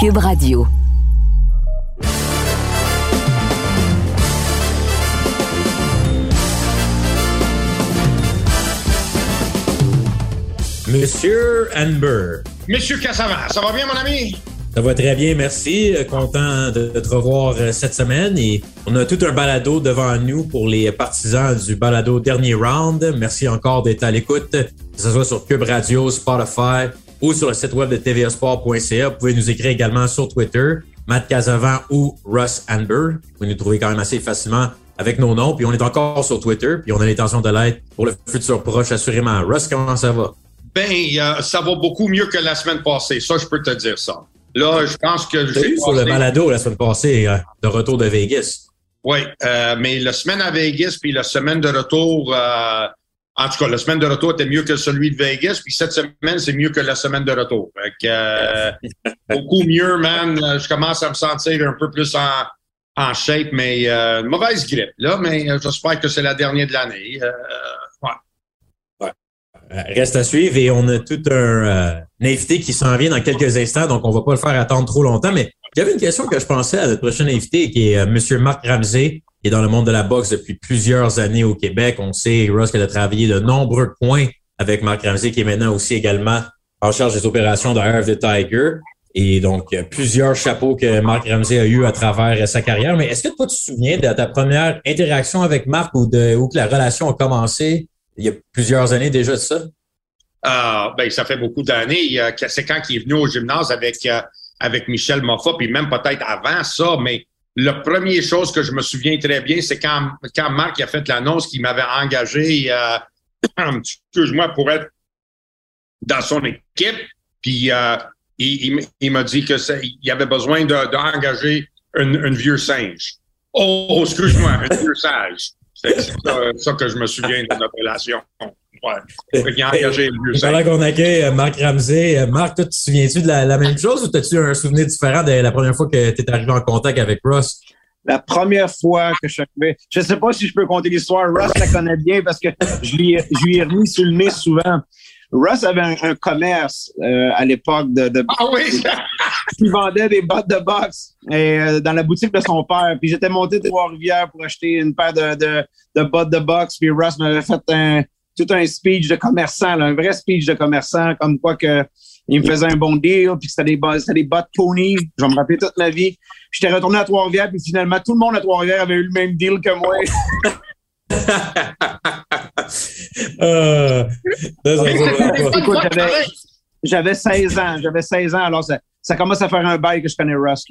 Cube Radio. Monsieur Amber. Monsieur Cassavant, ça va bien, mon ami? Ça va très bien, merci. Euh, content de te revoir euh, cette semaine et on a tout un balado devant nous pour les partisans du balado dernier round. Merci encore d'être à l'écoute, que ce soit sur Cube Radio, Spotify ou sur le site web de tvasport.ca. Vous pouvez nous écrire également sur Twitter, Matt Casavant ou Russ Amber. Vous pouvez nous trouver quand même assez facilement avec nos noms. Puis on est encore sur Twitter, puis on a l'intention de l'être pour le futur proche, assurément. Russ, comment ça va? Ben, ça va beaucoup mieux que la semaine passée. Ça, je peux te dire ça. Là, je pense que j'ai sur le balado la semaine passée euh, de retour de Vegas. Oui, euh, mais la semaine à Vegas puis la semaine de retour, euh, en tout cas, la semaine de retour était mieux que celui de Vegas, puis cette semaine, c'est mieux que la semaine de retour. beaucoup mieux, man. Je commence à me sentir un peu plus en, en shape, mais mauvaise grippe, là, mais j'espère que c'est la dernière de l'année. Euh, reste à suivre et on a tout un, euh, invité qui s'en vient dans quelques instants, donc on va pas le faire attendre trop longtemps. Mais j'avais une question que je pensais à notre prochain invité, qui est euh, M. Marc Ramsey, dans le monde de la boxe depuis plusieurs années au Québec. On sait, Ross, qu'elle a travaillé de nombreux points avec Marc Ramsey, qui est maintenant aussi également en charge des opérations de Earth the Tiger. Et donc, plusieurs chapeaux que Marc Ramsey a eu à travers sa carrière. Mais est-ce que toi, tu te souviens de ta première interaction avec Marc ou de où que la relation a commencé? il y a plusieurs années déjà de ça? Euh, ben, ça fait beaucoup d'années. C'est quand il est venu au gymnase avec, euh, avec Michel Moffat, puis même peut-être avant ça, mais la première chose que je me souviens très bien, c'est quand, quand Marc a fait l'annonce qu'il m'avait engagé, euh, excuse-moi, pour être dans son équipe, puis euh, il, il, m'a dit qu'il avait besoin d'engager de, un, vieux singe. Oh, excuse-moi, un vieux sage. C'est ça, que je me souviens de notre relation. Ouais. Pendant qu'on accueille euh, Marc Ramsey, euh, Marc, toi, tu te souviens-tu de la, même chose ou as-tu un souvenir différent de la première fois que tu es arrivé en contact avec Ross? La première fois que je suis arrivé, je ne sais pas si je peux compter l'histoire. Ross la connaît bien parce que je lui, je lui ai remis sur le nez souvent. Russ avait un, commerce euh, à l'époque de, de ah oui il vendait des bottes de boxe et, euh, dans la boutique de son père puis j'étais monté de Trois-Rivières pour acheter une paire de, de, de bottes de boxe puis Russ m'avait fait un, tout un speech de commerçant là, un vrai speech de commerçant comme quoi que il me faisait un bon deal puis c'était des, c'était des bottes pony je vais me rappeler toute ma vie j'étais retourné à Trois-Rivières puis finalement tout le monde à Trois-Rivières avait eu le même deal que moi Euh, j'avais 16 ans. J'avais 16 ans, alors ça, ça, commence à faire un bail que je connais Russ.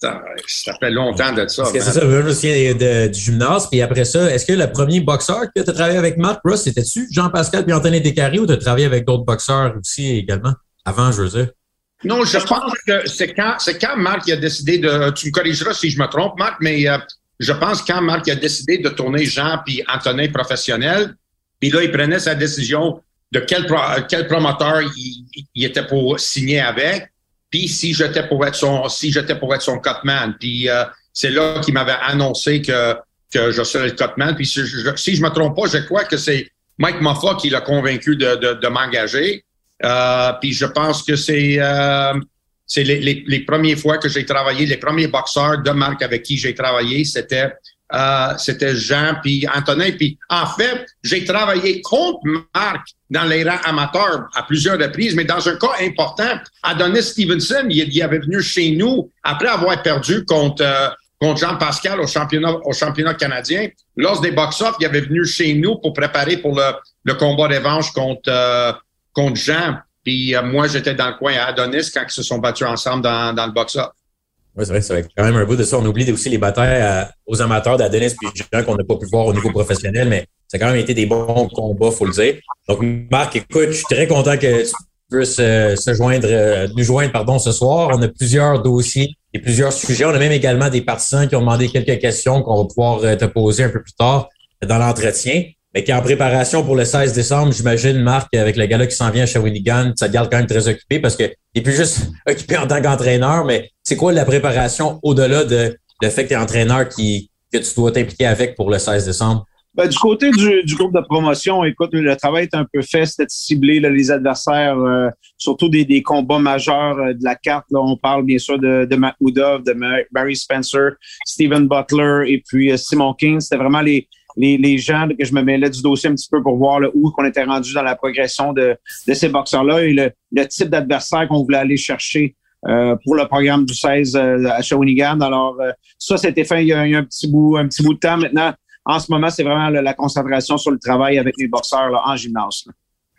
Ça, fait longtemps de ça. C'est ça, je me souviens du gymnase. Puis après ça, est-ce que le premier boxeur que tu as travaillé avec Marc Russ, c'était-tu Jean-Pascal puis Anthony Descaries ou tu as travaillé avec d'autres boxeurs aussi également avant, je veux dire? Non, je pense que c'est quand, quand Marc a décidé de. Tu me corrigeras si je me trompe, Marc, mais euh, je pense quand Marc a décidé de tourner Jean puis Antonin professionnel, puis là, il prenait sa décision de quel, quel promoteur il, était pour signer avec, puis si j'étais pour être son si j'étais pour être son cutman. Puis euh, c'est là qu'il m'avait annoncé que que je serais le cutman. Puis si je, si je me trompe pas, je crois que c'est Mike Moffat qui l'a convaincu de, de, de m'engager. Euh, puis je pense que c'est euh, c'est les, les, les, premières fois que j'ai travaillé, les premiers boxeurs de marque avec qui j'ai travaillé, c'était euh, c'était Jean puis Antonin. Puis en fait, j'ai travaillé contre Marc dans les rangs amateurs à plusieurs reprises, mais dans un cas important, Adonis Stevenson, il, avait venu chez nous après avoir perdu contre euh, contre Jean-Pascal au championnat au championnat canadien. Lors des box-off, il avait venu chez nous pour préparer pour le, le combat revanche contre euh, contre Jean. Puis moi, j'étais dans le coin à Adonis quand ils se sont battus ensemble dans, dans le box-off. Oui, c'est vrai, c'est quand même un bout de ça. On oublie aussi les batailles aux amateurs d'Adonis puis gens qu'on n'a pas pu voir au niveau professionnel, mais ça a quand même été des bons combats, faut le dire. Donc, Marc, écoute, je suis très content que tu puisses se joindre, euh, nous joindre pardon, ce soir. On a plusieurs dossiers et plusieurs sujets. On a même également des partisans qui ont demandé quelques questions qu'on va pouvoir euh, te poser un peu plus tard dans l'entretien mais qui est en préparation pour le 16 décembre, j'imagine, Marc, avec le gars qui s'en vient à Shawinigan, ça te garde quand même très occupé parce qu'il n'est plus juste occupé en tant qu'entraîneur, mais c'est quoi la préparation au-delà de le fait que tu es entraîneur qui, que tu dois t'impliquer avec pour le 16 décembre? Ben, du côté du, groupe de promotion, écoute, le travail est un peu fait, c'était ciblé les adversaires, euh, surtout des, combats majeurs euh, de la carte. Là, on parle bien sûr de, de Matt de Barry Spencer, Stephen Butler et puis euh, Simon King. C'était vraiment les, les, gens que je me mêlais du dossier un petit peu pour voir où qu'on était rendu dans la progression de, ces boxeurs-là et le, type d'adversaire qu'on voulait aller chercher pour le programme du 16 à Shawinigan. Alors, ça, c'était fait il y, a, un petit bout, un petit bout de temps maintenant en ce moment, c'est vraiment la, concentration sur le travail avec les boxeurs en gymnase.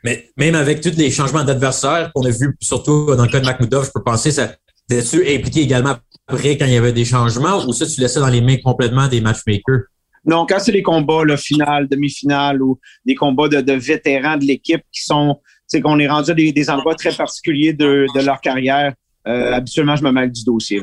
Mais même avec tous les changements d'adversaires qu'on a vus, surtout dans le cas de Makhmoudov, je peux penser, ça tu impliqué également après quand il y avait des changements ou ça, tu laissais dans les mains complètement des matchmakers? Non, quand c'est les combats, le final, demi-finale ou des combats de, vétérans de l'équipe qui sont, c'est qu'on est rendu à des, endroits très particuliers de, leur carrière, euh, habituellement, je me mêle du dossier.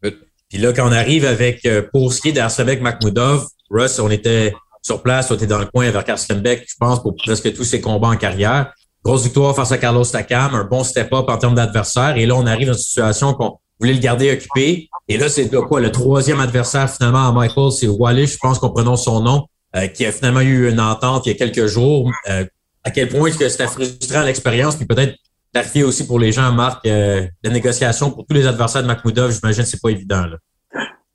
Puis là, quand on arrive avec, euh, pour ce qui est Makhmoudov, Russ, on était sur place, on était dans le coin vers Beck, je pense, pour presque tous ses combats en carrière. Grosse victoire face à Carlos Takam, un bon step-up en termes d'adversaire. Et là, on arrive dans une situation qu'on voulait le garder occupé. Et là, c'est quoi? Le troisième adversaire, finalement, à Michael, c'est Wally, je pense qu'on prononce son nom, euh, qui a finalement eu une entente il y a quelques jours. Euh, à quel point est-ce que c'était frustrant l'expérience, puis peut-être clarifier aussi pour les gens, Marc, euh, la négociation pour tous les adversaires de Makhmoudov, j'imagine c'est pas évident. Là.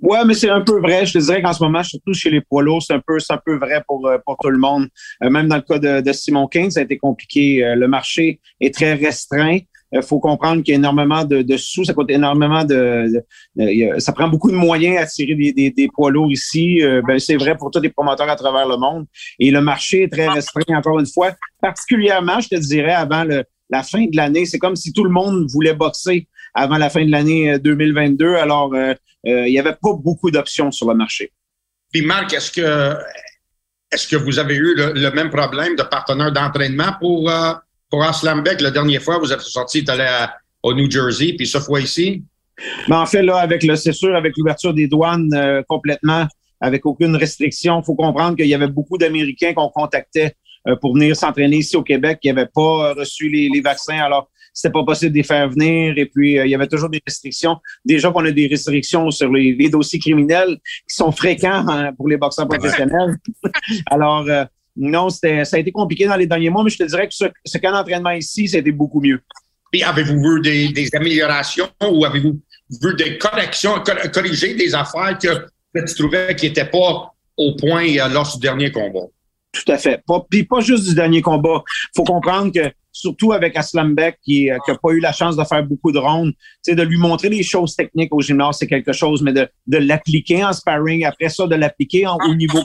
Ouais, mais c'est un peu vrai. Je te dirais qu'en ce moment, surtout chez les poids lourds, c'est un peu, un peu vrai pour, pour tout le monde. Même dans le cas de, Simon King, ça a été compliqué. Le marché est très restreint. Il faut comprendre qu'il y a énormément de, sous, ça coûte énormément de, ça prend beaucoup de moyens à tirer des, poids lourds ici. ben, c'est vrai pour tous les promoteurs à travers le monde. Et le marché est très restreint, encore une fois, particulièrement, je te dirais, avant la fin de l'année. C'est comme si tout le monde voulait boxer avant la fin de l'année 2022. Alors, euh, il n'y avait pas beaucoup d'options sur le marché. Puis Marc, est-ce que est-ce que vous avez eu le, même problème de partenaire d'entraînement pour euh, pour Aslambeck? La dernière fois, vous êtes sorti, tu allé au New Jersey, puis cette fois ici? Mais ben, en fait, là, avec le, c'est sûr, avec l'ouverture des douanes euh, complètement, avec aucune restriction, il faut comprendre qu'il y avait beaucoup d'Américains qu'on contactait pour venir s'entraîner ici au Québec qui n'avaient pas reçu les, les, vaccins. Alors, c'était pas possible de les faire venir. Et puis, euh, il y avait toujours des restrictions. Déjà qu'on a des restrictions sur les, dossiers criminels qui sont fréquents hein, pour les boxeurs professionnels. Alors, euh, non, ça a été compliqué dans les derniers mois, mais je te dirais que ce, ce d'entraînement ici, c'était beaucoup mieux. Puis, avez-vous vu des, des améliorations ou avez-vous vu des corrections, corriger des affaires que, tu trouvais qui n'étaient pas au point euh, lors du dernier combat? Tout à fait. Pas, puis pas juste du dernier combat. faut comprendre que surtout avec Aslambeck qui n'a euh, pas eu la chance de faire beaucoup de rondes, de lui montrer des choses techniques au gymnase, c'est quelque chose, mais de, de l'appliquer en sparring, après ça, de l'appliquer au niveau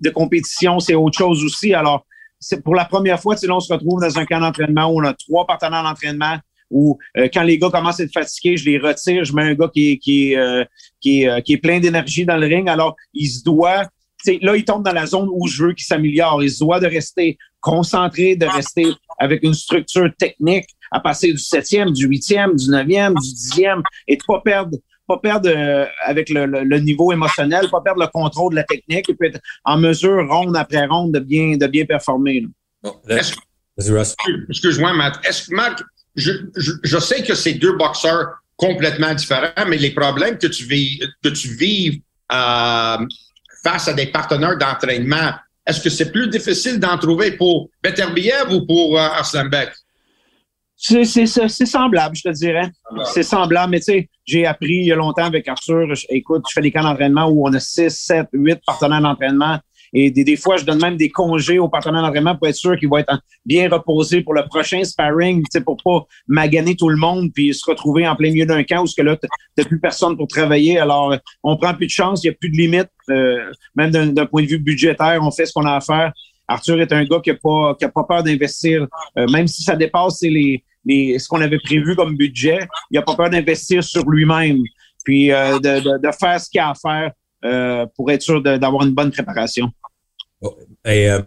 de compétition, c'est autre chose aussi. Alors, c'est pour la première fois, on se retrouve dans un camp d'entraînement où on a trois partenaires d'entraînement où euh, quand les gars commencent à être fatigués, je les retire, je mets un gars qui est, qui euh, qui est, qui est plein d'énergie dans le ring. Alors, il se doit là, il tombe dans la zone où je veux qu'il s'améliore. Il se doit de rester concentré, de rester avec une structure technique, à passer du septième, du huitième, du neuvième, du dixième, et de pas perdre pas perdre euh, avec le, niveau émotionnel, pas perdre le contrôle de la technique, et puis être en mesure, ronde après ronde, de bien, de bien performer. Excuse-moi, Matt. Est-ce que, Marc, je, je, sais que c'est deux boxeurs complètement différents, mais les problèmes que tu vis, que tu vives euh, face à des partenaires d'entraînement, est-ce que c'est plus difficile d'en trouver pour Beterbiev ou pour euh, Arslanbek? C'est semblable, je te dirais. C'est semblable, mais tu sais, j'ai appris il y a longtemps avec Arthur. écoute, je fais des camps d'entraînement où on a 6, 7, 8 partenaires d'entraînement et des, des, fois, je donne même des congés aux partenaires d'entraînement pour être sûr qu'ils vont être bien reposés pour le prochain sparring, pour pas maganer tout le monde puis se retrouver en plein milieu d'un camp où ce que là, t'as plus personne pour travailler. Alors, on prend plus de chance, il n'y a plus de limite, euh, même d'un point de vue budgétaire, on fait ce qu'on a à faire. Arthur est un gars qui a pas, qui a pas peur d'investir, euh, même si ça dépasse les, les, ce qu'on avait prévu comme budget, il a pas peur d'investir sur lui-même, puis euh, de, de, de, faire ce qu'il a à faire euh, pour être sûr d'avoir une bonne préparation. Et, euh,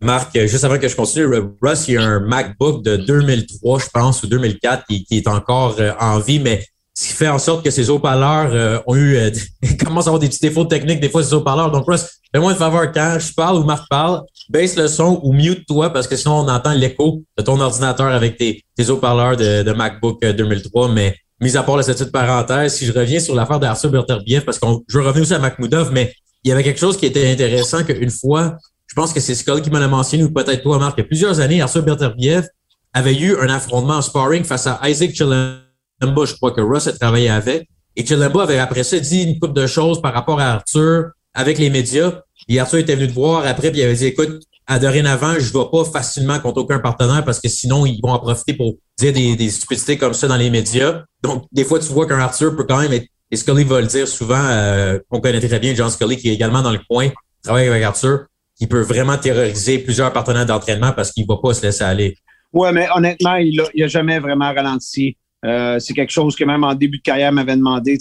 Marc, juste avant que je continue, Russ, il y a un MacBook de 2003, je pense, ou 2004, qui, est encore euh, en vie, mais ce qui fait en sorte que ces haut-parleurs ont eu, commencent à avoir des petits défauts techniques, des fois, ces haut-parleurs. Donc, Russ, fais-moi une faveur, quand je parle ou Marc parle, baisse le son ou mute-toi parce que sinon, on entend l'écho de ton ordinateur avec tes, tes haut-parleurs de, de, MacBook 2003. Mais mis à part la petite parenthèse, si je reviens sur l'affaire d'Arthur Berterbiev, parce que je veux revenir aussi à Makhmoudov, mais il y avait quelque chose qui était intéressant qu'une fois, je pense que c'est Skull qui m'en a mentionné, ou peut-être toi, Marc, il y a plusieurs années, Arthur Berterbiev avait eu un affrontement en sparring face à Isaac Chilemba, je crois que Russ a travaillé avec. Et Chilemba avait après ça dit une couple de choses par rapport à Arthur avec les médias. Et Arthur était venu te voir après, puis il avait dit, écoute, à dorénavant, je ne vais pas facilement contre aucun partenaire parce que sinon, ils vont en profiter pour dire des, des stupidités comme ça dans les médias. Donc, des fois, tu vois qu'un Arthur peut quand même être, et Scully va le dire souvent, euh, on connaît très bien John Scully qui est également dans le coin, travaille avec Arthur, qui peut vraiment terroriser plusieurs partenaires d'entraînement parce qu'il ne va pas se laisser aller. Ouais, mais honnêtement, il n'a jamais vraiment ralenti. Euh, c'est quelque chose que même en début de carrière m'avait demandé.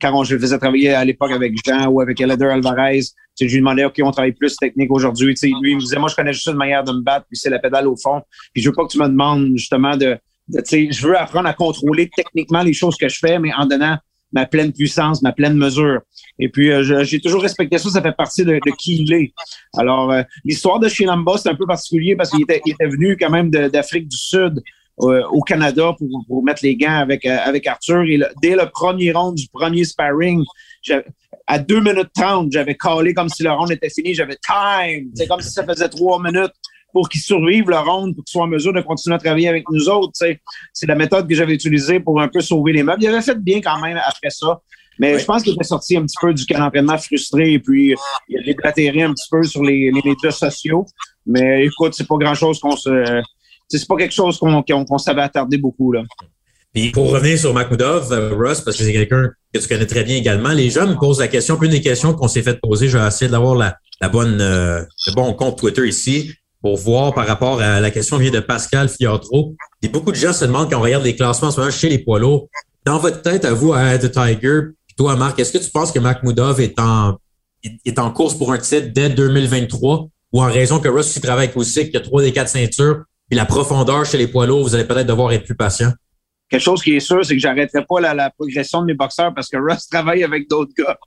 Quand on, je faisais travailler à l'époque avec Jean ou avec Elder Alvarez, je lui demandais, OK, on travaille plus technique aujourd'hui. Lui, il me disait, moi, je connais juste une manière de me battre, puis c'est la pédale au fond. Puis je veux pas que tu me demandes justement de, de je veux apprendre à contrôler techniquement les choses que je fais, mais en donnant ma pleine puissance, ma pleine mesure. Et puis, euh, j'ai toujours respecté ça, ça fait partie de, qui il est. Alors, euh, l'histoire de Shinamba, c'est un peu particulier parce qu'il était, était venu quand même d'Afrique du Sud au Canada pour, pour, mettre les gants avec, avec Arthur. Et dès le premier round du premier sparring, à 2 minutes 30, j'avais callé comme si le round était fini, j'avais time. C'est comme si ça faisait trois minutes pour qu'ils survivent le round, pour qu'ils soient en mesure de continuer à travailler avec nous autres. C'est la méthode que j'avais utilisée pour un peu sauver les meubles. Il avait fait bien quand même après ça. Mais je pense qu'il était sorti un petit peu du camp frustré et puis il a déblatéré un petit peu sur les, les médias sociaux. Mais écoute, c'est pas grand-chose qu'on se... C'est pas quelque chose qu'on qu savait attarder beaucoup. Là. Puis pour revenir sur Makhmoudov, euh, Russ, parce que c'est quelqu'un que tu connais très bien également, les gens me posent la question, une des questions qu'on s'est fait poser, je vais d'avoir la, la bonne, euh, le bon compte Twitter ici pour voir par rapport à la question vient de Pascal Fiatro. Et beaucoup de gens se demandent quand on regarde les classements en ce moment chez les poids lourds, dans votre tête, à vous, à The Tiger, puis toi, Marc, est-ce que tu penses que Makhmoudov est en, est en course pour un titre dès 2023 ou en raison que Russ travaille aussi, qu'il a trois des quatre ceintures, puis la profondeur chez les poids lourds, vous allez peut-être devoir être plus patient? Quelque chose qui est sûr, c'est que j'arrêterai pas la, progression de mes boxeurs parce que Russ travaille avec d'autres gars.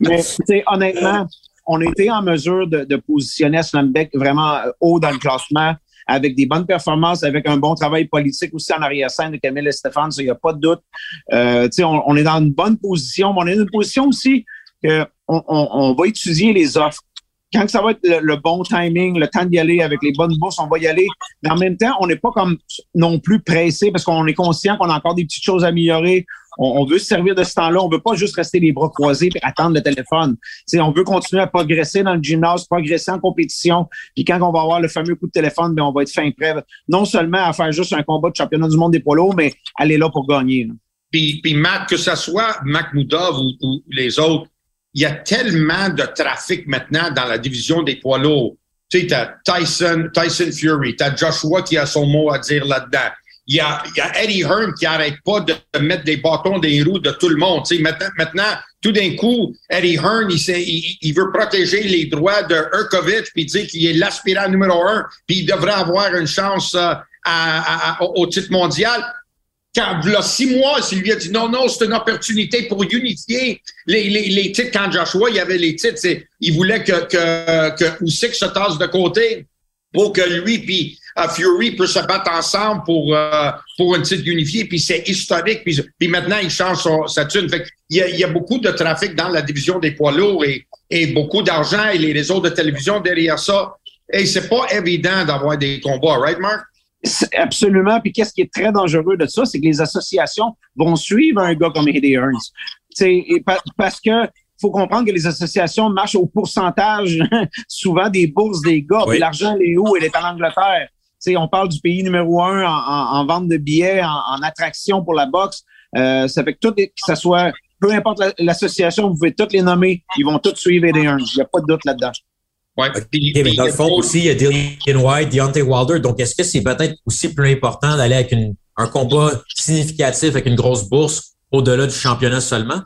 Mais, honnêtement, on a été en mesure de, de positionner Slambeck vraiment euh, haut dans le classement avec des bonnes performances, avec un bon travail politique aussi en arrière-scène de Camille et Stéphane, il n'y a pas de doute. Euh, on, on, est dans une bonne position, mais on est dans une position aussi qu'on on, on va étudier les offres quand ça va être le, bon timing, le temps d'y aller avec les bonnes bourses, on va y aller. Mais en même temps, on n'est pas comme non plus pressé parce qu'on est conscient qu'on a encore des petites choses à améliorer. On, veut se servir de ce temps-là. On veut pas juste rester les bras croisés et attendre le téléphone. on veut continuer à progresser dans le gymnase, progresser en compétition. Puis quand on va avoir le fameux coup de téléphone, bien, on va être fin prêt. Non seulement à faire juste un combat de championnat du monde des polos, mais aller là pour gagner. Puis, puis Matt, que ce soit Mac Moudov ou les autres, il y a tellement de trafic maintenant dans la division des poids lourds. Tu sais, t'as Tyson, Tyson Fury, t'as Joshua qui a son mot à dire là-dedans. Il y, a, Eddie Hearn qui arrête pas de mettre des bâtons des roues de tout le monde. Tu maintenant, tout d'un coup, Eddie Hearn, il, veut protéger les droits de Urkovich, puis dire qu'il est l'aspirant numéro un, puis il devrait avoir une chance euh, au titre mondial quand, a six mois, lui a dit non, non, c'est une opportunité pour unifier les, les, les titres. Quand Joshua, il y avait les titres, il voulait que, que, que Usyk se tasse de côté pour que lui puis uh, Fury puissent se battre ensemble pour, uh, pour un titre unifié. Puis c'est historique. Puis, puis maintenant, il change sa thune. Il, y a, il y a beaucoup de trafic dans la division des poids lourds et, et beaucoup d'argent et les réseaux de télévision derrière ça. Et c'est pas évident d'avoir des combats, right, Mark? Absolument. Puis qu'est-ce qui est très dangereux de ça, c'est que les associations vont suivre un gars comme Eddie Hearns. Et parce que faut comprendre que les associations marchent au pourcentage souvent des bourses des gars. L'argent, elle est où? Elle est en Angleterre. T'sais, on parle du pays numéro un en, vente de billets, en, attraction pour la boxe. Euh, ça fait que tout, que ça soit, peu importe l'association, vous pouvez toutes les nommer, ils vont tous suivre Eddie Hearns. Il n'y a pas de doute là-dedans. Ouais. mais dans le fond aussi, il y a Dillian White, Deontay Wilder. Donc, est-ce que c'est peut-être aussi plus important d'aller avec une, un combat significatif avec une grosse bourse au-delà du championnat seulement?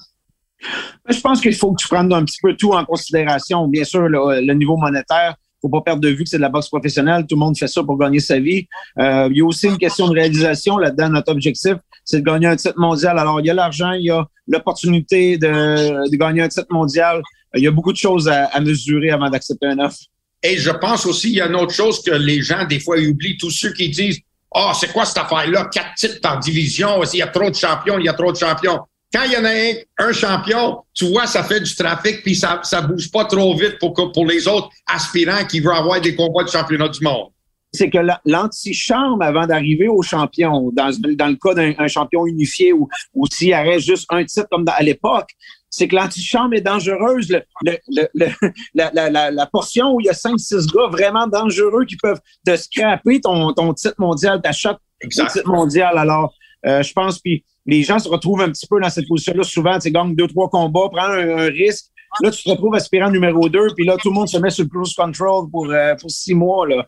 Je pense qu'il faut que tu prennes un petit peu tout en considération. Bien sûr, le, niveau monétaire, faut pas perdre de vue que c'est de la boxe professionnelle. Tout le monde fait ça pour gagner sa vie. Euh, il y a aussi une question de réalisation là-dedans. Notre objectif, c'est de gagner un titre mondial. Alors, il y a l'argent, il y a l'opportunité de, de, gagner un titre mondial il y a beaucoup de choses à, mesurer avant d'accepter un offre. Et je pense aussi, il y a une autre chose que les gens, des fois, oublient. Tous ceux qui disent, ah, oh, c'est quoi cette affaire-là? Quatre titres par division. Il y a trop de champions, il y a trop de champions. quand il y en a un, champion, tu vois, ça fait du trafic, puis ça, ça bouge pas trop vite pour, pour les autres aspirants qui veulent avoir des combats de championnat du monde. C'est que l'antichambre, avant d'arriver au champion, dans, dans le cas d'un champion unifié ou, ou s'il aurait juste un titre comme à l'époque, c'est que l'antichambre est dangereuse. Le, le, le, la, la, la, portion où il y a 5-6 gars vraiment dangereux qui peuvent te scraper ton, ton titre mondial, d'achat ton titre mondial. Alors, euh, je pense, puis les gens se retrouvent un petit peu dans cette position-là. Souvent, tu gagnes deux, trois combats, prends un, risque. Là, tu te retrouves aspirant numéro 2, puis là, tout le monde se met sur le cruise control pour, euh, pour six mois. Là.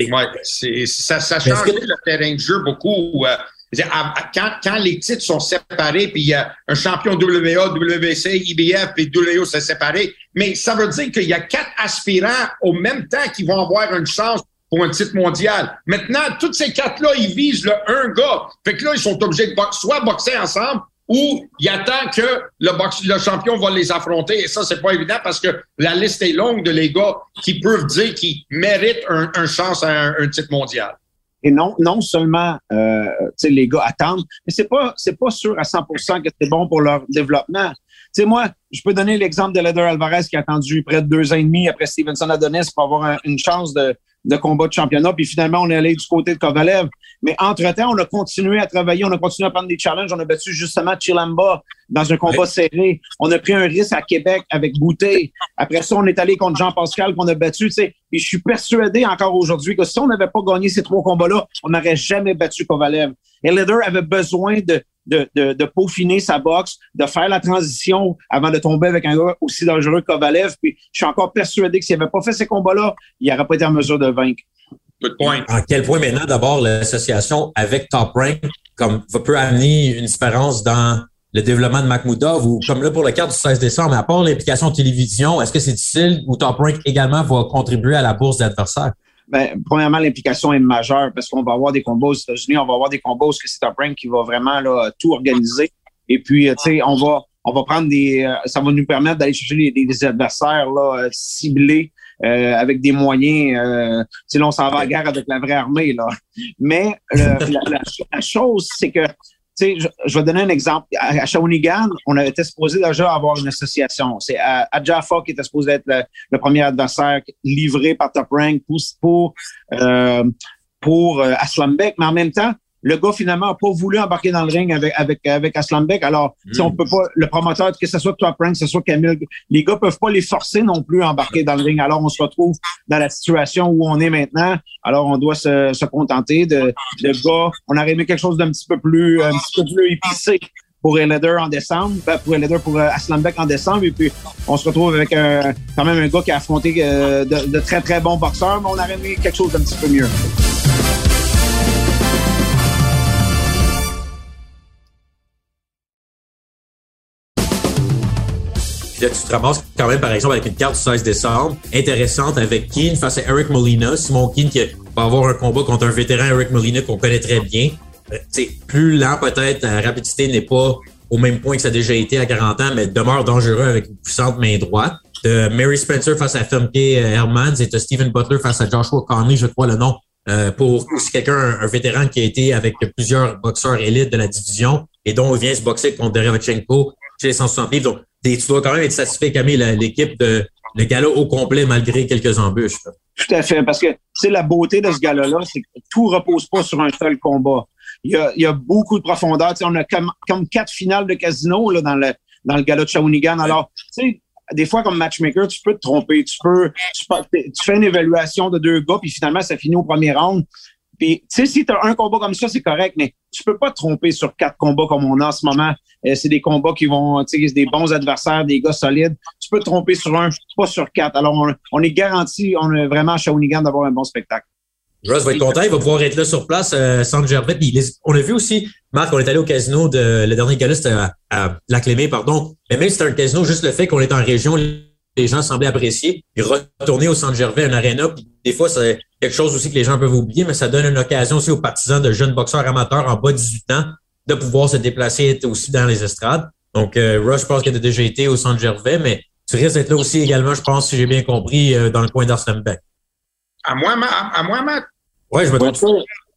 Ouais, ça, ça change le terrain de jeu beaucoup. Euh, quand, quand, les titres sont séparés, puis il y a un champion WA, WC, IBF et WO, c'est séparé, mais ça veut dire qu'il y a quatre aspirants au même temps qui vont avoir une chance pour un titre mondial. Maintenant, tous ces quatre-là, ils visent le un gars. Fait que là, ils sont obligés de soit boxer ensemble ou ils attendent que le, box, le champion va les affronter. Et ça, c'est pas évident parce que la liste est longue de les gars qui peuvent dire qu'ils méritent un chance à un titre mondial. Et non, non seulement euh, les gars attendent, mais c'est pas c'est pas sûr à 100% que c'est bon pour leur développement. sais, moi, je peux donner l'exemple de Leder Alvarez qui a attendu près de deux ans et demi après Stevenson Adonis pour avoir une chance de, de combat de championnat. Puis finalement, on est allé du côté de Kovalev. Mais entre-temps, on a continué à travailler, on a continué à prendre des challenges. On a battu justement Chilamba dans un combat serré. On a pris un risque à Québec avec Boutet. Après ça, on est allé contre Jean-Pascal qu'on a battu. Tu sais. Et je suis persuadé encore aujourd'hui que si on n'avait pas gagné ces trois combats-là, on n'aurait jamais battu Kovalev. Et Leder avait besoin de, de, de, de, peaufiner sa boxe, de faire la transition avant de tomber avec un gars aussi dangereux que Kovalev. Puis je suis encore persuadé que s'il n'avait pas fait ces combats-là, il n'aurait pas été en mesure de vaincre. Good point. En quel point maintenant, d'abord, l'association avec Top Rank comme, peut amener une différence dans le développement de Makhmoudov ou comme là pour le cadre du 16 décembre, à part l'implication télévision, est-ce que c'est difficile ou Top Rank également va contribuer à la bourse d'adversaires? Ben, premièrement, l'implication est majeure parce qu'on va avoir des combats aux États-Unis, on va avoir des combats où c'est Top Rank qui va vraiment là, tout organiser. Et puis, euh, tu sais, on va, on va prendre des, euh, ça va nous permettre d'aller chercher des, adversaires là, ciblés euh, avec des moyens. Euh, là, on s'en va à guerre avec la vraie armée. Là. Mais la, la, chose, c'est que je, je, vais donner un exemple. À, Shawinigan, on été supposé déjà avoir une association. C'est Adjaffa qui était supposé être le, premier adversaire livré par Top Rank pour, pour, euh, pour euh. Mais en même temps, le gars, finalement, n'a pas voulu embarquer dans le ring avec, avec, avec Aslanbek. Alors, si on hmm. peut pas, le promoteur, que ce soit Top Rank, que ce soit Camille, les gars peuvent pas les forcer non plus à embarquer dans le ring. Alors, on se retrouve dans la situation où on est maintenant. Alors, on doit se, se contenter de, de gars. On aurait aimé quelque chose d'un petit peu plus, un petit peu plus épicé pour Eleder en décembre, ben, pour Eleder pour euh, Aslanbek en décembre, et puis on se retrouve avec un, quand même un gars qui a affronté euh, de, de, très très bons boxeurs, mais on aurait aimé quelque chose d'un petit peu mieux. Tu te ramasses quand même, par exemple, avec une carte du 16 décembre intéressante avec Keane face à Eric Molina. Simon Keane qui va avoir un combat contre un vétéran Eric Molina qu'on connaît très bien. C'est euh, plus lent peut-être, la rapidité n'est pas au même point que ça a déjà été à 40 ans, mais demeure dangereux avec une puissante main droite. De Mary Spencer face à FMK Hermans et de Stephen Butler face à Joshua Conley, je crois le nom, euh, pour quelqu'un, un, vétéran qui a été avec plusieurs boxeurs élites de la division et dont il vient se boxer contre Derevchenko chez les 160 livres. Donc, tu dois quand même être satisfait, Camille, l'équipe de le gala au complet malgré quelques embûches. Tout à fait, parce que c'est la beauté de ce gala-là, c'est que tout repose pas sur un seul combat. Il y a, il y a beaucoup de profondeur. on a comme, comme, quatre finales de casino là, dans le dans le gala de Shawinigan. Alors, tu sais, des fois, comme matchmaker, tu peux te tromper. Tu peux, tu, tu fais une évaluation de deux gars, puis finalement, ça finit au premier round. Puis, tu sais, si tu as un combat comme ça, c'est correct, mais tu peux pas te tromper sur quatre combats comme on a en ce moment. Euh, c'est des combats qui vont, tu sais, des bons adversaires, des gars solides. Tu peux te tromper sur un, pas sur quatre. Alors, on, est garanti, on est vraiment à Shawinigan d'avoir un bon spectacle. Ross va être content, il va pouvoir être là sur place, euh, sans Gervais. Puis on a vu aussi, Marc, on est allé au casino de le dernier gala, c'était à, à pardon. Mais même si c'était un casino, juste le fait qu'on est en région, les gens semblaient apprécier. Puis retourner au Centre Gervais, un aréna, puis des fois, c'est quelque chose aussi que les gens peuvent oublier, mais ça donne une occasion aussi aux partisans de jeunes boxeurs amateurs en bas de 18 ans de pouvoir se déplacer aussi dans les estrades. Donc, euh, Rush, je pense qu'il a déjà été au Centre Gervais, mais tu risques d'être là aussi également, je pense, si j'ai bien compris, euh, dans le coin d'Arslanbeck. À moi, à, moi, Matt? Oui, je me trompe.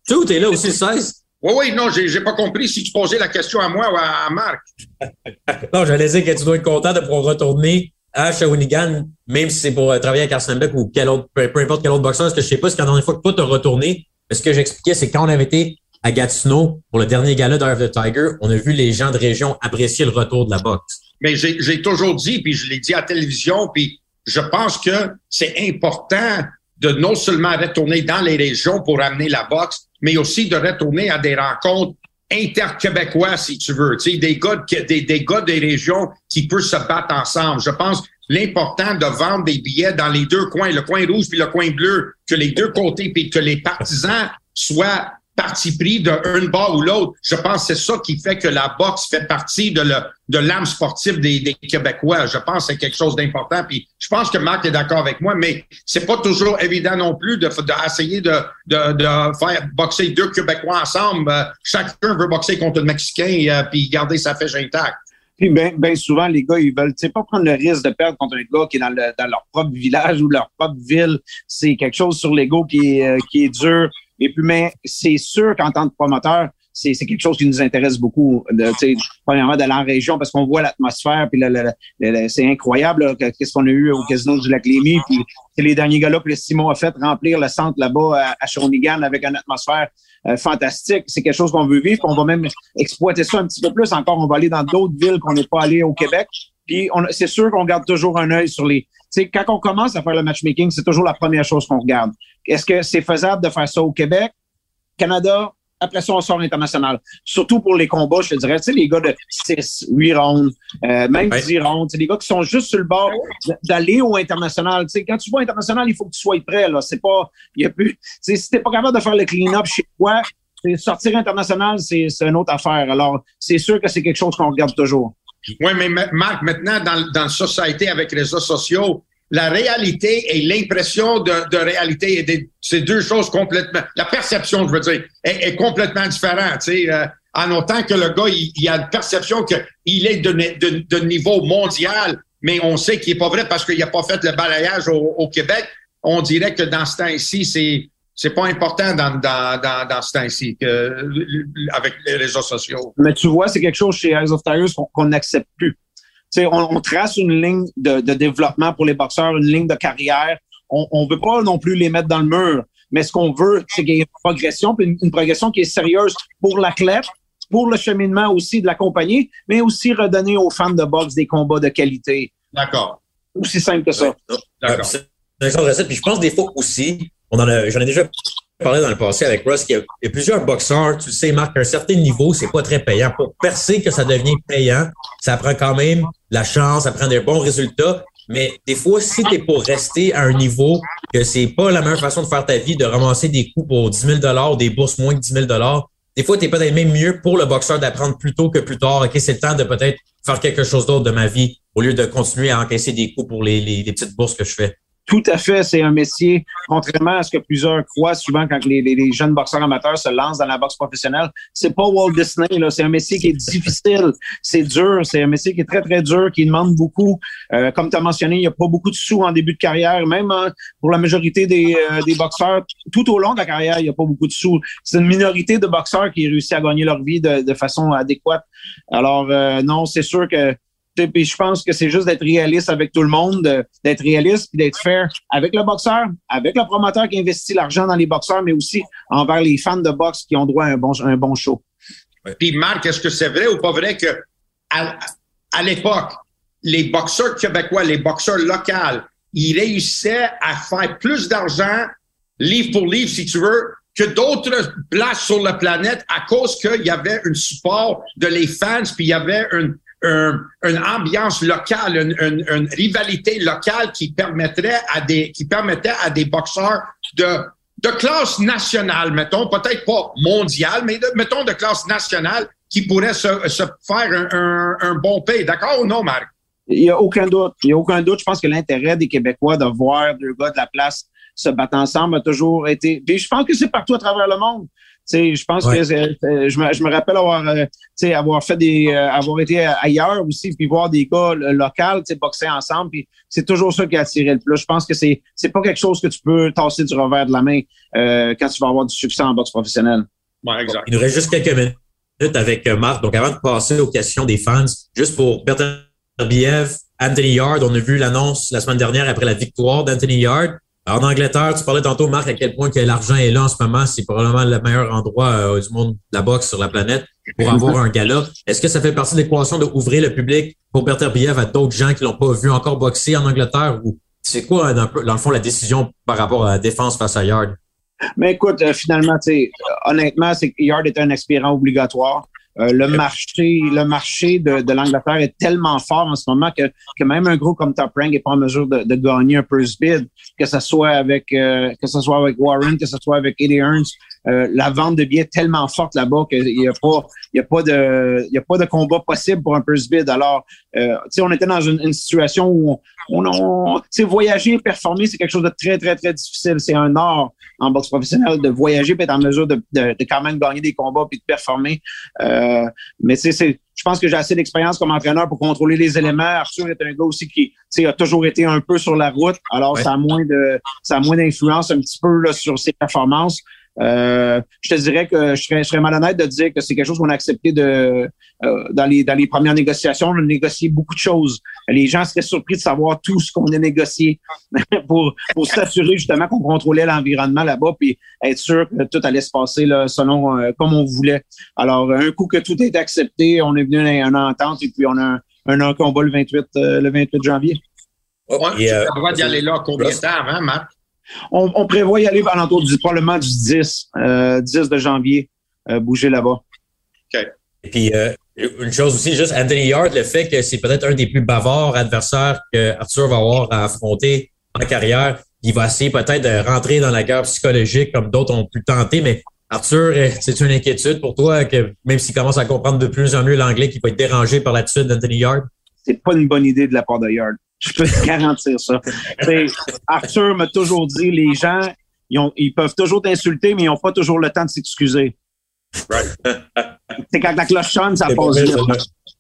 Tu es là aussi le 16? Oui, oui, non, j'ai, j'ai pas compris si tu posais la question à moi ou à, Marc. non, j'allais dire que tu dois être content de pouvoir retourner à Shawinigan, même si c'est pour euh, travailler avec Arsène Beck ou quel autre, peu, importe quel autre boxeur. Parce que je sais pas si la dernière fois que toi t'as retourné, ce que j'expliquais, c'est quand on avait été à Gatineau pour le dernier gala d'Eye of the Tiger, on a vu les gens de région apprécier le retour de la boxe. Mais j'ai toujours dit, puis je l'ai dit à la télévision, puis je pense que c'est important de non seulement retourner dans les régions pour amener la boxe, mais aussi de retourner à des rencontres interquébécois, si tu veux, tu sais, des gars, des, des gars des régions qui peuvent se battre ensemble. Je pense l'important de vendre des billets dans les deux coins, le coin rouge puis le coin bleu, que les deux côtés, puis que les partisans soient parti pris d'un bord ou l'autre. Je pense que c'est ça qui fait que la boxe fait partie de l'âme sportive des, des, Québécois. Je pense que c'est quelque chose d'important. Puis je pense que Marc est d'accord avec moi, mais c'est pas toujours évident non plus de, de de, de, de, faire boxer deux Québécois ensemble. Euh, chacun veut boxer contre le Mexicain euh, puis garder sa fiche intacte. Puis bien ben souvent, les gars, ils veulent pas prendre le risque de perdre contre un gars qui est dans, le, dans leur propre village ou leur propre ville. C'est quelque chose sur l'ego qui est, euh, qui est dur. Et puis, mais c'est sûr qu'en tant que promoteur, c'est quelque chose qui nous intéresse beaucoup. De, premièrement, d'aller en région parce qu'on voit l'atmosphère, puis c'est incroyable qu'est-ce qu'on a eu au Casino du Lac-Lémy. Puis c'est les derniers gars-là que Simon a fait remplir le centre là-bas à, Shawinigan avec une atmosphère euh, fantastique. C'est quelque chose qu'on veut vivre. on va même exploiter ça un petit peu plus encore. On va aller dans d'autres villes qu'on n'est pas allé au Québec. Puis c'est sûr qu'on garde toujours un œil sur les. quand on commence à faire le matchmaking, c'est toujours la première chose qu'on regarde. Est-ce que c'est faisable de faire ça au Québec, Canada? Après ça, on sort international? Surtout pour les combats, je te dirais, tu sais, les gars de 6, 8 rounds, euh, même 10 rounds, les gars qui sont juste sur le bord d'aller au international. Tu sais, quand tu vas international, il faut que tu sois prêt. Là. C'est pas, y a plus, si t'es pas capable de faire le clean-up chez toi, sortir international, c'est une autre affaire. Alors, c'est sûr que c'est quelque chose qu'on regarde toujours. Oui, mais Marc, maintenant, dans, dans la société avec les réseaux sociaux, la réalité et l'impression de, réalité, c'est deux choses complètement. La perception, je veux dire, est, complètement différente. Euh, en autant que le gars, il, a une perception qu'il est de, niveau mondial, mais on sait qu'il n'est pas vrai parce qu'il n'a pas fait le balayage au, Québec. On dirait que dans ce temps-ci, c'est c'est pas important dans, dans, dans, ce temps-ci avec les réseaux sociaux. Mais tu vois, c'est quelque chose chez Eyes of Tigers qu'on n'accepte plus. On, on, trace une ligne de, de, développement pour les boxeurs, une ligne de carrière. On ne veut pas non plus les mettre dans le mur. Mais ce qu'on veut, c'est qu'il y ait une progression, une, une progression qui est sérieuse pour l'athlète, pour le cheminement aussi de la compagnie, mais aussi redonner aux fans de boxe des combats de qualité. D'accord. Aussi simple que ça. D'accord. C'est une Puis je pense des fois aussi, j'en ai déjà parlé dans le passé avec Russ, qu'il y, a plusieurs boxeurs, tu le sais, Marc, à un certain niveau, c'est pas très payant. Pour percer que ça devient payant, ça prend quand même la chance, ça prend des bons résultats. Mais des fois, si tu es pour rester à un niveau que c'est pas la meilleure façon de faire ta vie, de ramasser des coups pour 10 000 des bourses moins de 10 000 des fois, tu es peut-être même mieux pour le boxeur d'apprendre plus tôt que plus tard. OK, c'est le temps de peut-être faire quelque chose d'autre de ma vie au lieu de continuer à encaisser des coups pour les petites bourses que je fais. Tout à fait, c'est un métier, contrairement à ce que plusieurs croient souvent quand les, jeunes boxeurs amateurs se lancent dans la boxe professionnelle. C'est pas Walt Disney, là. C'est un métier qui est difficile, c'est dur, c'est un métier qui est très, très dur, qui demande beaucoup. Euh, comme tu as mentionné, il n'y a pas beaucoup de sous en début de carrière, même hein, pour la majorité des, euh, des boxeurs. Tout au long de la carrière, il n'y a pas beaucoup de sous. C'est une minorité de boxeurs qui réussissent à gagner leur vie de, de façon adéquate. Alors, euh, non, c'est sûr que puis je pense que c'est juste d'être réaliste avec tout le monde, d'être réaliste et d'être fair avec le boxeur, avec le promoteur qui investit l'argent dans les boxeurs, mais aussi envers les fans de boxe qui ont droit à un bon, un bon show. Puis Marc, est-ce que c'est vrai ou pas vrai que à, à l'époque, les boxeurs québécois, les boxeurs locaux, ils réussissaient à faire plus d'argent, livre pour livre, si tu veux, que d'autres places sur la planète à cause qu'il y avait un support de les fans, puis il y avait une, une ambiance locale, une, rivalité locale qui permettrait à des, qui permettait à des boxeurs de, de classe nationale, mettons, peut-être pas mondiale, mais mettons de classe nationale, qui pourraient se, se faire un, un, bon pays. D'accord ou non, Marc? Il n'y a aucun doute. Il n'y a aucun doute. Je pense que l'intérêt des Québécois de voir deux gars de la place se battre ensemble a toujours été. Puis je pense que c'est partout à travers le monde sais, je pense que euh, je me, je me rappelle avoir, euh, avoir fait des, euh, avoir été ailleurs aussi, puis voir des gars locaux, boxer ensemble, puis c'est toujours ça qui a attiré le plus. Je pense que c'est, c'est pas quelque chose que tu peux tasser du revers de la main quand tu vas avoir du succès en boxe professionnelle. Ouais, exact. Il nous reste juste quelques minutes avec euh, Marc. Donc, avant de passer aux questions des fans, juste pour Biev, Anthony Yard, on a vu l'annonce la semaine dernière après la victoire d'Anthony Yard. En Angleterre, tu parlais tantôt, Marc, à quel point que l'argent est là en ce moment. C'est probablement le meilleur endroit euh, du monde de la boxe sur la planète pour avoir un gala. Est-ce que ça fait partie de l'équation d'ouvrir le public pour Biev à d'autres gens qui l'ont pas vu encore boxer en Angleterre? Ou c'est quoi, dans, le fond, la décision par rapport à la défense face à Yard? Mais écoute, euh, finalement, honnêtement, c'est que Yard est un aspirant obligatoire. Euh, le marché, le marché de, l'Angleterre est tellement fort en ce moment que, même un groupe comme Top Rank n'est pas en mesure de, de, gagner un purse bid, que ce soit avec euh, que ce soit avec Warren, que ce soit avec Eddie Earns. Euh, la vente de billets est tellement forte là-bas qu'il n'y a pas il y a pas de il y a pas de combat possible pour un purse bid. Alors, euh, tu sais, on était dans une, une situation où on, on, on voyager performer, c'est quelque chose de très très très difficile. C'est un art en boxe professionnelle de voyager et être en mesure de, de, de, quand même gagner des combats puis de performer. Euh, mais c'est je pense que j'ai assez d'expérience comme entraîneur pour contrôler les éléments. Arthur est un gars aussi qui a toujours été un peu sur la route. Alors, ça a moins de ça a moins d'influence un petit peu là, sur ses performances. Euh, je te dirais que je serais, je serais malhonnête de dire que c'est quelque chose qu'on a accepté de euh, dans les dans les premières négociations. On a négocié beaucoup de choses. Les gens seraient surpris de savoir tout ce qu'on a négocié pour pour s'assurer justement qu'on contrôlait l'environnement là-bas puis être sûr que tout allait se passer là, selon euh, comme on voulait. Alors un coup que tout est accepté, on est venu à une entente et puis on a un, un combat le 28 le 28 janvier. Ouais, tu as le droit d'y aller là combien de temps avant, Marc? On, prévoit y aller pendant du, probablement du 10, 10 euh, de janvier, euh, bouger là-bas. OK. Et puis, euh, une chose aussi, juste Anthony Yard, le fait que c'est peut-être un des plus bavards adversaires que Arthur va avoir à affronter en carrière. Il va essayer peut-être de rentrer dans la guerre psychologique comme d'autres ont pu tenter, mais Arthur, c'est une inquiétude pour toi que même s'il commence à comprendre de plus en mieux l'anglais, qu'il va être dérangé par l'attitude d'Anthony Yard? C'est pas une bonne idée de la part de Yard. Je peux te garantir ça. Arthur m'a toujours dit, les gens, ils, ont, ils peuvent toujours t'insulter, mais ils n'ont pas toujours le temps de s'excuser. c'est quand la cloche sonne, ça passe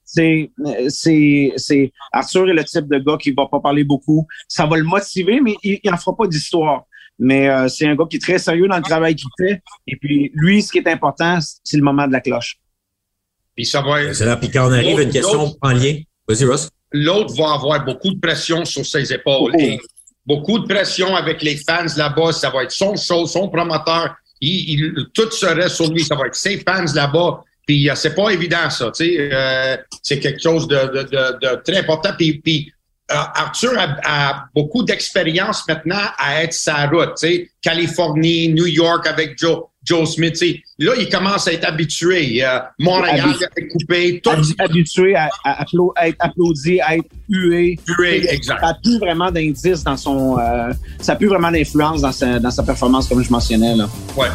C'est, c'est, c'est, Arthur est le type de gars qui va pas parler beaucoup. Ça va le motiver, mais il n'en fera pas d'histoire. Mais euh, c'est un gars qui est très sérieux dans le travail qu'il fait. Et puis, lui, ce qui est important, c'est le moment de la cloche. Puis ça va C'est là, puis quand on arrive à une question en lien. Vas-y, Ross l'autre va avoir beaucoup de pression sur ses épaules. Oh. Et beaucoup de pression avec les fans là-bas. Ça va être son show, son promoteur. Il, tout serait sur lui. Ça va être ses fans là-bas. Puis euh, c'est pas évident ça. Euh, c'est quelque chose de, de, de, très important. Puis, puis euh, Arthur a, beaucoup d'expérience maintenant à être sa route. Californie, New York avec Joe. Joe Smith. Là, il commence à être habitué. Euh, Montréal est coupé. Tout... Habitué à, à, être applaudi, à être hué. Hué, exact. Ça n'a plus vraiment d'indice dans son. Euh, ça n'a plus vraiment d'influence dans sa, dans sa performance, comme je mentionnais. Là. Ouais.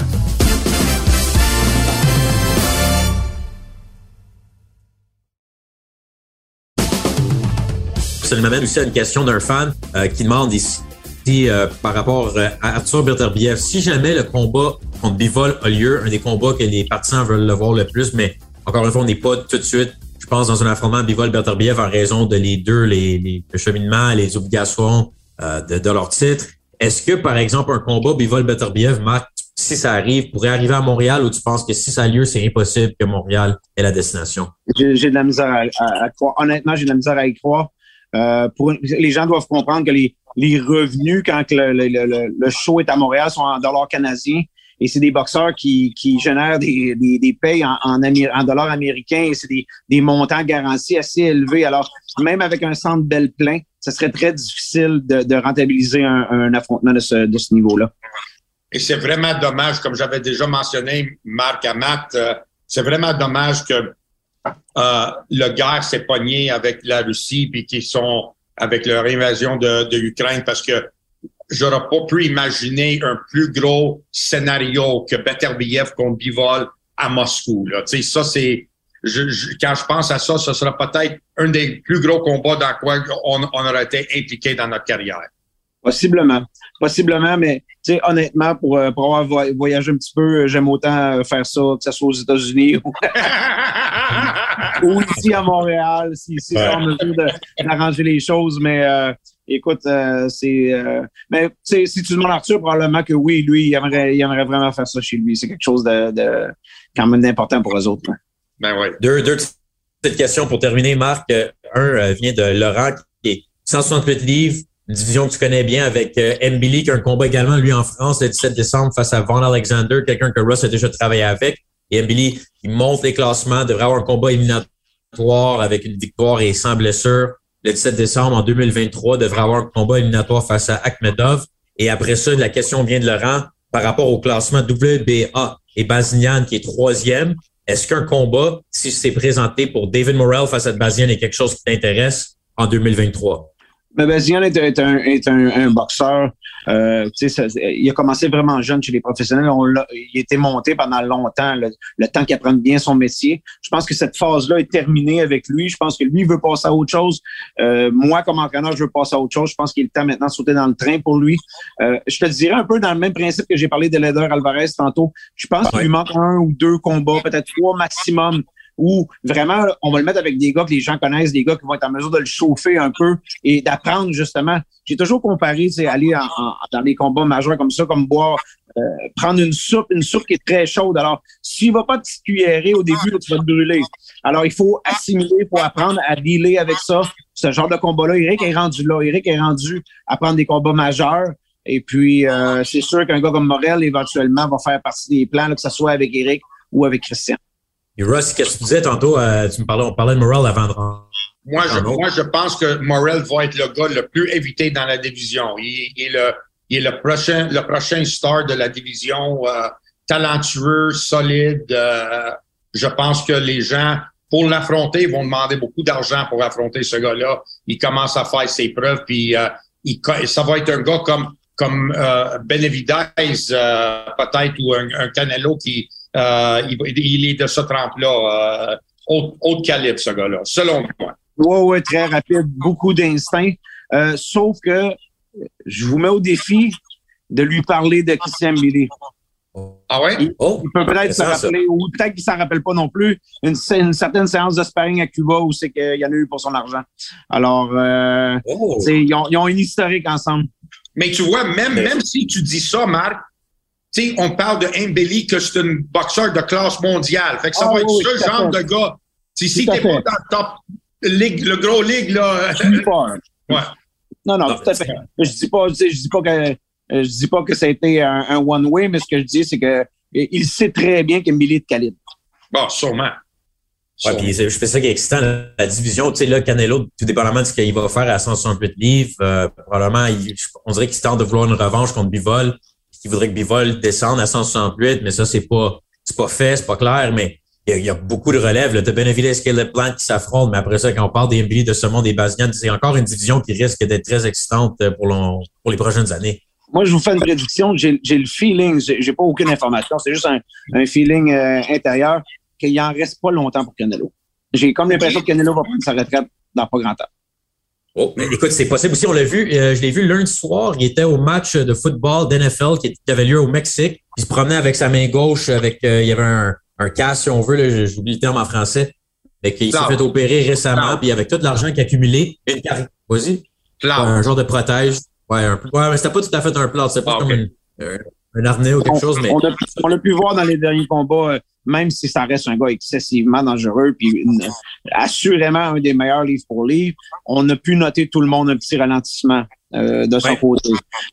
Ça nous amène aussi à une question d'un fan euh, qui demande ici euh, par rapport euh, à Arthur Berterbiev, si jamais le combat contre Bivol a lieu, un des combats que les partisans veulent le voir le plus, mais encore une fois, on n'est pas tout de suite, je pense, dans un affrontement Bivol-Berterbiev en raison de les deux, les, les le cheminement, les obligations euh, de, de, leur titre. Est-ce que, par exemple, un combat Bivol-Berterbiev, Marc, si ça arrive, pourrait arriver à Montréal ou tu penses que si ça a lieu, c'est impossible que Montréal ait la destination? J'ai de la misère à, à, croire. Honnêtement, j'ai de la misère à y croire. Euh, pour, les gens doivent comprendre que les, les revenus quand le, le, le, show est à Montréal sont en dollars canadiens. Et c'est des boxeurs qui, qui génèrent des, des, des payes en, en, dollars américains et c'est des, des montants garantis assez élevés. Alors, même avec un centre belle plein, ce serait très difficile de, de rentabiliser un, un, affrontement de ce, de ce niveau-là. Et c'est vraiment dommage, comme j'avais déjà mentionné, Marc Amat, euh, c'est vraiment dommage que euh, le guerre s'est pogné avec la Russie puis qu'ils sont avec leur invasion de, de l'Ukraine parce que j'aurais pas pu imaginer un plus gros scénario que Beterbiev contre Bivol à Moscou. Là. Tu sais, ça, c'est. Je, quand je pense à ça, ce sera peut-être un des plus gros combats dans quoi on, on aurait été impliqué dans notre carrière. Possiblement. Possiblement, mais tu sais, honnêtement, pour, euh, pour avoir voyagé un petit peu, j'aime autant euh, faire ça, que ce soit aux États-Unis ou, ou, ici à Montréal, si, ouais. on mesure d'arranger les choses. Mais euh, écoute, euh, c'est. Euh, mais si tu demandes Arthur, probablement que oui, lui, il aimerait, il aimerait vraiment faire ça chez lui. C'est quelque chose de, de quand même d'important pour eux autres. Ben oui. Deux, deux petites questions pour terminer, Marc. Un vient de Laurent, qui est 168 livres, une division que tu connais bien avec euh, Mbili, qui a un combat également, lui, en France, le 17 décembre, face à Von Alexander, quelqu'un que Russ a déjà travaillé avec. Et Mbili, il monte les classements, devrait avoir un combat éliminatoire avec une victoire et sans blessure. Le 17 décembre en 2023, devrait avoir un combat éliminatoire face à Akhmedov. Et après ça, la question vient de Laurent par rapport au classement WBA et Bazinian, qui est troisième. Est-ce qu'un combat, si c'est présenté pour David Morrell face à Bazinian, est quelque chose qui t'intéresse en 2023? Mais Bazian est, est, un, est un, un boxeur. Euh, ça, il a commencé vraiment jeune chez les professionnels. On il a été monté pendant longtemps, le, temps qu'il apprenne bien son métier. Je pense que cette phase-là est terminée avec lui. Je pense que lui veut passer à autre chose. Euh, moi, comme entraîneur, je veux passer à autre chose. Je pense qu'il est temps maintenant de sauter dans le train pour lui. Euh, je te dirais un peu dans le même principe que j'ai parlé de Leder Alvarez tantôt. Je pense qu'il lui manque un ou deux combats, peut-être trois maximum où vraiment, on va le mettre avec des gars que les gens connaissent, des gars qui vont être en mesure de le chauffer un peu et d'apprendre justement. J'ai toujours comparé, c'est aller dans les combats majeurs comme ça, comme boire, euh, prendre une soupe, une soupe qui est très chaude. Alors, s'il va pas te cuillère au début, tu vas te brûler. Alors, il faut assimiler, pour apprendre à dealer avec ça. Ce genre de combat-là, Eric est rendu là. Eric est rendu à prendre des combats majeurs. Et puis, euh, c'est sûr qu'un gars comme Morel, éventuellement, va faire partie des plans, que ce soit avec Eric ou avec Christian. Et Russ, qu'est-ce que tu disais tantôt? Euh, tu me parlais, on parlait de Morel avant de moi je, moi, je pense que Morel va être le gars le plus évité dans la division. Il, est, le, il est le, prochain, le prochain star de la division, euh, talentueux, solide. Euh, je pense que les gens, pour l'affronter, vont demander beaucoup d'argent pour affronter ce gars-là. Il commence à faire ses preuves, puis il, ça va être un gars comme, comme Benavidez, peut-être, ou un, un Canelo qui euh, il, est de ce trempe-là, euh, haut, calibre, ce gars-là, selon moi. Oui, oui, très rapide, beaucoup d'instinct. Euh, sauf que je vous mets au défi de lui parler de Christian Billy. Ah ouais? Il, oh, peut peut-être se rappeler, ou peut-être qu'il ne s'en rappelle pas non plus, une, certaine séance de sparring à Cuba où c'est qu'il y en a eu pour son argent. Alors, euh, oh. ils, ont, ils, ont, une historique ensemble. Mais tu vois, même, même si tu dis ça, Marc, sais, on parle de Mbeli que c'est un boxeur de classe mondiale. Fait que ça ah va être ce genre de gars. Si, si t'es pas dans le top ligue, le gros ligue, là. ouais. Non, non, tout à fait. Je dis pas, je dis pas que, je dis pas que ça a été un, one-way, mais ce que je dis, c'est que il sait très bien qu'Mbeli est de calibre. Bon, sûrement. Ouais, puis je fais ça qui est excitant, la division, tu sais, là, Canelo, tout dépendamment de ce qu'il va faire à 168 livres, euh, probablement, on dirait qu'il tente de vouloir une revanche contre Bivol qui voudrait que Bivol descende à 168, mais ça, c'est pas, c'est pas fait, c'est pas clair, mais il y, a, beaucoup de relèves. Là. T'as Benavides et le Plant qui s'affrontent, mais après ça, quand on parle des NBA de ce monde des Basian, c'est encore une division qui risque d'être très excitante pour, pour les prochaines années. Moi, je vous fais une prédiction. J'ai, le feeling, j'ai, pas aucune information, c'est juste un, feeling euh, intérieur qu'il en reste pas longtemps pour Canelo. J'ai comme l'impression que Canelo va prendre sa retraite dans pas grand temps. Oh, mais écoute, c'est possible aussi. On l'a vu, euh, je l'ai vu lundi soir. Il était au match de football d'NFL qui, avait lieu au Mexique. Il se promenait avec sa main gauche, avec euh, il y avait un, un casque, si on veut, j'oublie le terme en français. Mais qu'il s'est fait opérer récemment, puis avec tout l'argent qu'il a accumulé, une Vas-y. Un genre de protège. Ouais, un ouais, mais c'était pas tout à fait un plat. C'est pas ah, comme une, un harnais ou quelque chose. Mais... On l'a pu voir dans les derniers combats. Euh, même si ça reste un gars excessivement dangereux, puis assurément un des meilleurs livres pour livre, on a pu noter tout le monde un petit ralentissement euh, de son côté.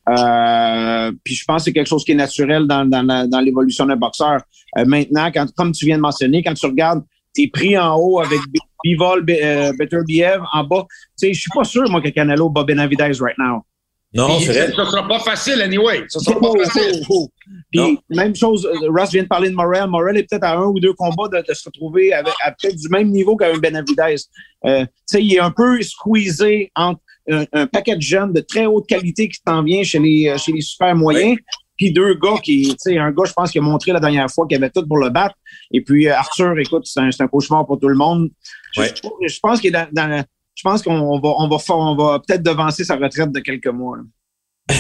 Euh, puis je pense que c'est quelque chose qui est naturel dans, dans, dans l'évolution d'un boxeur. Euh, maintenant, quand, comme tu viens de mentionner, quand tu regardes, t'es pris en haut avec Bivol, Better Biev en bas. Tu sais, je suis pas sûr, moi, que Canelo bat Benavidez right now. Non, c'est vrai. Ça sera pas facile, anyway. Ça sera pas facile. Puis, même chose, euh, Russ vient de parler de Morel. Morel est peut-être à un ou deux combats de, se retrouver avec, à peut-être du même niveau qu'un Benavidez. Euh, tu sais, il est un peu squeezé entre un, paquet de jeunes de très haute qualité qui s'en vient chez les, euh, chez les super moyens. Puis deux gars qui, tu sais, un gars, je pense, qui a montré la dernière fois qu'il avait tout pour le battre. Et puis Arthur, écoute, c'est un, un, cauchemar pour tout le monde. Je, je pense qu'il est dans, dans, je pense qu'on va, on va, on va peut-être devancer sa retraite de quelques mois.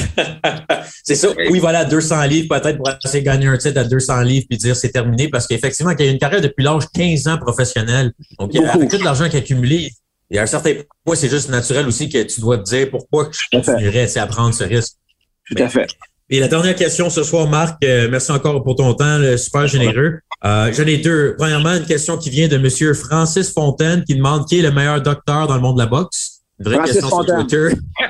c'est ça. Oui, voilà, 200 livres peut-être pour essayer de gagner un titre à 200 livres puis dire c'est terminé parce qu'effectivement, il y a une carrière depuis l'âge 15 ans professionnel. Donc, avec tout l'argent qu'il a accumulé, il y a un certain point, c'est juste naturel aussi que tu dois te dire pourquoi je continuerais à prendre ce risque. Tout à fait. Et la dernière question ce soir, Marc, euh, merci encore pour ton temps, super généreux. Euh, J'en ai deux. Premièrement, une question qui vient de Monsieur Francis Fontaine qui demande qui est le meilleur docteur dans le monde de la boxe. Une vraie Francis question Fontaine. sur Twitter.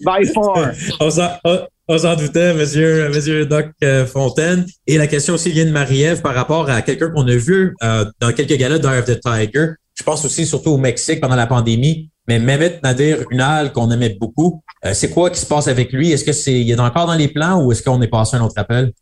By far. on s'en doutait, monsieur, monsieur Doc euh, Fontaine. Et la question aussi vient de Marie-Ève par rapport à quelqu'un qu'on a vu euh, dans quelques galas d'Eye of the Tiger. Je pense aussi surtout au Mexique pendant la pandémie. Mais Mehmet Nadir Unal, qu'on aimait beaucoup, euh, c'est quoi qui se passe avec lui? Est-ce que c'est il est encore dans les plans ou est-ce qu'on est passé à un autre appel?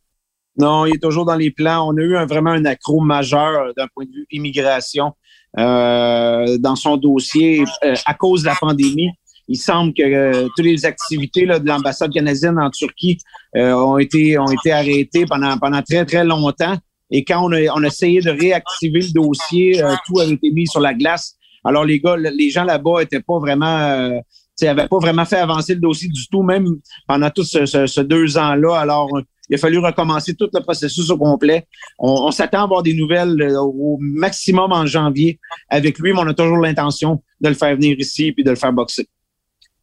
Non, il est toujours dans les plans. On a eu vraiment un accro majeur d'un point de vue immigration euh, dans son dossier euh, à cause de la pandémie. Il semble que euh, toutes les activités de l'ambassade canadienne en Turquie ont été ont été arrêtées pendant pendant très très longtemps. Et quand on a, essayé de réactiver le dossier, tout avait été mis sur la glace. Alors les gars, les gens là-bas étaient pas vraiment, euh, tu sais, avaient pas vraiment fait avancer le dossier du tout, même pendant tous ce deux ans-là. Alors il a fallu recommencer tout le processus au complet. On, on s'attend à avoir des nouvelles euh, au maximum en janvier avec lui, mais on a toujours l'intention de le faire venir ici puis de le faire boxer.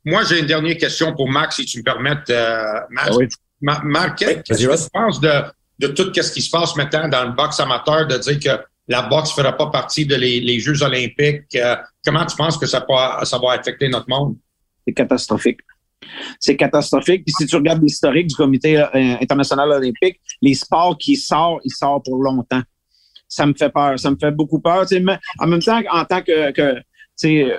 Moi, j'ai une dernière question pour Marc, si tu me permettes, euh, Marc. Ah oui. Ma- Marc, Oui, qu'est-ce que tu penses de, de tout ce qui se passe maintenant dans le boxe amateur, de dire que la boxe ne fera pas partie de les, les Jeux olympiques? Euh, comment tu penses que ça, peut- ça va affecter notre monde? C'est catastrophique. C'est catastrophique. Puis si tu regardes l'historique du Comité euh, international olympique, les sports qui sortent, ils sortent pour longtemps. Ça me fait peur. Ça me fait beaucoup peur. En même temps, en tant que,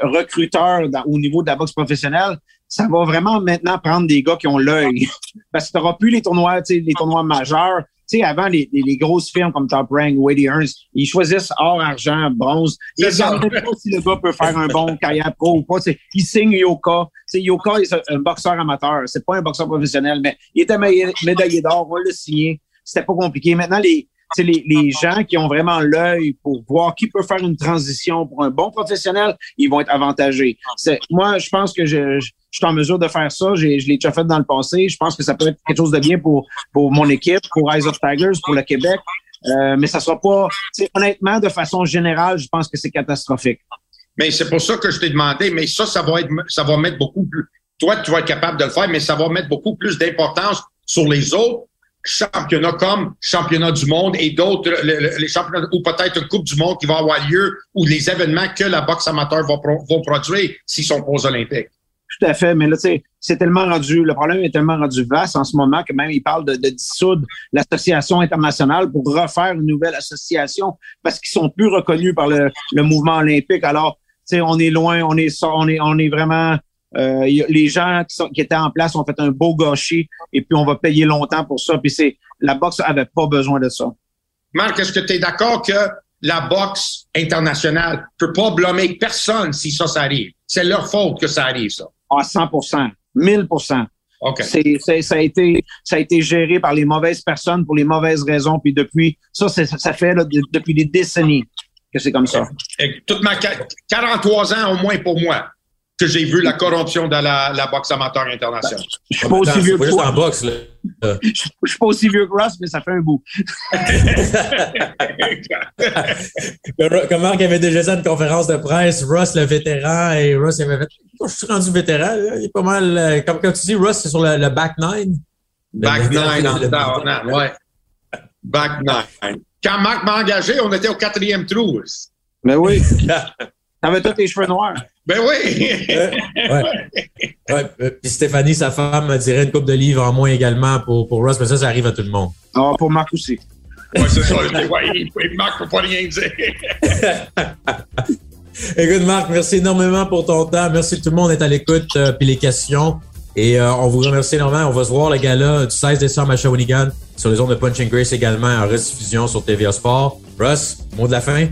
recruteur au niveau de la boxe professionnelle, ça va vraiment maintenant prendre des gars qui ont l'œil. Parce que tu n'auras plus les tournois, les tournois majeurs. Tu sais, avant, les, les, les grosses firmes comme Top Rank, Wadey Hearns, ils choisissent or, argent, bronze. Ils ça. regardent pas si le gars peut faire un bon carrière pro ou pas. Ils signent Yoka. Tu sais, Yoka est un- boxeur amateur. C'est pas un boxeur professionnel, mais il était médaillé d'or. On va le signer. C'était pas compliqué. Maintenant, les, sais, les, les gens qui ont vraiment l'œil pour voir qui peut faire une transition pour un bon professionnel, ils vont être avantagés. C'est, moi, je pense que je, je, suis en mesure de faire ça. J'ai, je l'ai déjà fait dans le passé. Je pense que ça peut être quelque chose de bien pour, pour mon équipe, pour Eyes of Tigers, pour le Québec. Euh, mais ça sera pas, honnêtement, de façon générale, je pense que c'est catastrophique. Mais c'est pour ça que je t'ai demandé, mais ça, ça va être, ça va mettre beaucoup plus. Toi, tu vas être capable de le faire, mais ça va mettre beaucoup plus d'importance sur les autres championnats comme championnat du monde et d'autres, le- le- les championnats, ou peut-être une Coupe du monde qui va avoir lieu, ou les événements que la boxe amateur va, pro- va produire s'ils sont aux Olympiques. Tout à fait, mais là, c'est tellement rendu, le problème est tellement rendu vaste en ce moment que même il parle de, dissoudre l'association internationale pour refaire une nouvelle association parce qu'ils sont plus reconnus par le, le mouvement olympique. Alors, tu sais, on est loin, on est, on est, on est vraiment, euh, les gens qui, sont, qui étaient en place ont fait un beau gâchis et puis on va payer longtemps pour ça. Puis c'est, la boxe avait pas besoin de ça. Marc, est-ce que tu es d'accord que la boxe internationale peut pas blâmer personne si ça, ça arrive? C'est leur faute que ça arrive, ça. À 100% 1000 OK. C'est, c'est- ça, a été, ça a été géré par les mauvaises personnes pour les mauvaises raisons. Puis depuis, ça, c'est- ça fait là, de- depuis des décennies que c'est comme ça. Et toute ma qua- 43 ans au moins pour moi que j'ai vu la corruption dans la, la boxe amateur internationale. Je suis pas aussi vieux que en toi. boxe, là. Je je suis pas aussi vieux que Ross, mais ça fait un bout. Comme comme Marc avait déjà à une conférence de presse, Russ le vétéran, et Russ il avait fait Oh, Je suis rendu vétéran, là, il est pas mal. euh, Comme, comme tu dis, Russ, c'est sur le, le back nine. Back Le- nine en le- ouais. Back nine. Quand Marc m'a engagé, on était au quatrième trou. Ben oui. T'avais tous tes cheveux noirs. Ben oui! ouais. Ouais, euh, Puis Stéphanie, sa femme, me dirait une coupe de livres en moins également pour, pour Russ, mais ça, ça arrive à tout le monde. Ah, pour Marc aussi. Ouais, c'est ça. Ouais, Marc peut pas rien dire. Écoute, Marc, merci énormément pour ton temps. Merci que tout le monde est à l'écoute euh, puis les questions. Et euh, on vous remercie énormément. On va se voir le gala du 16 décembre à Shawinigan sur les ondes de Punching Grace également en rediffusion sur TVA Sport. Russ, mot de la fin?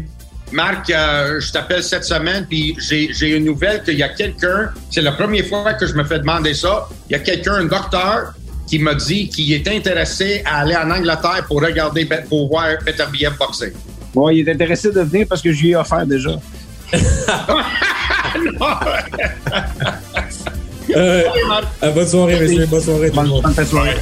Marc, euh, je t'appelle cette semaine, puis j'ai une nouvelle qu'il y a quelqu'un, c'est la première fois que je me fais demander ça, il y a quelqu'un, un docteur, qui m'a dit qu'il est intéressé à aller en Angleterre pour regarder, pour voir Peter Biev boxer. Bon, il est intéressé de venir parce que je lui ai offert déjà. Euh, bonne soirée, messieurs. Bonne soirée. tout le Bonne, soirée.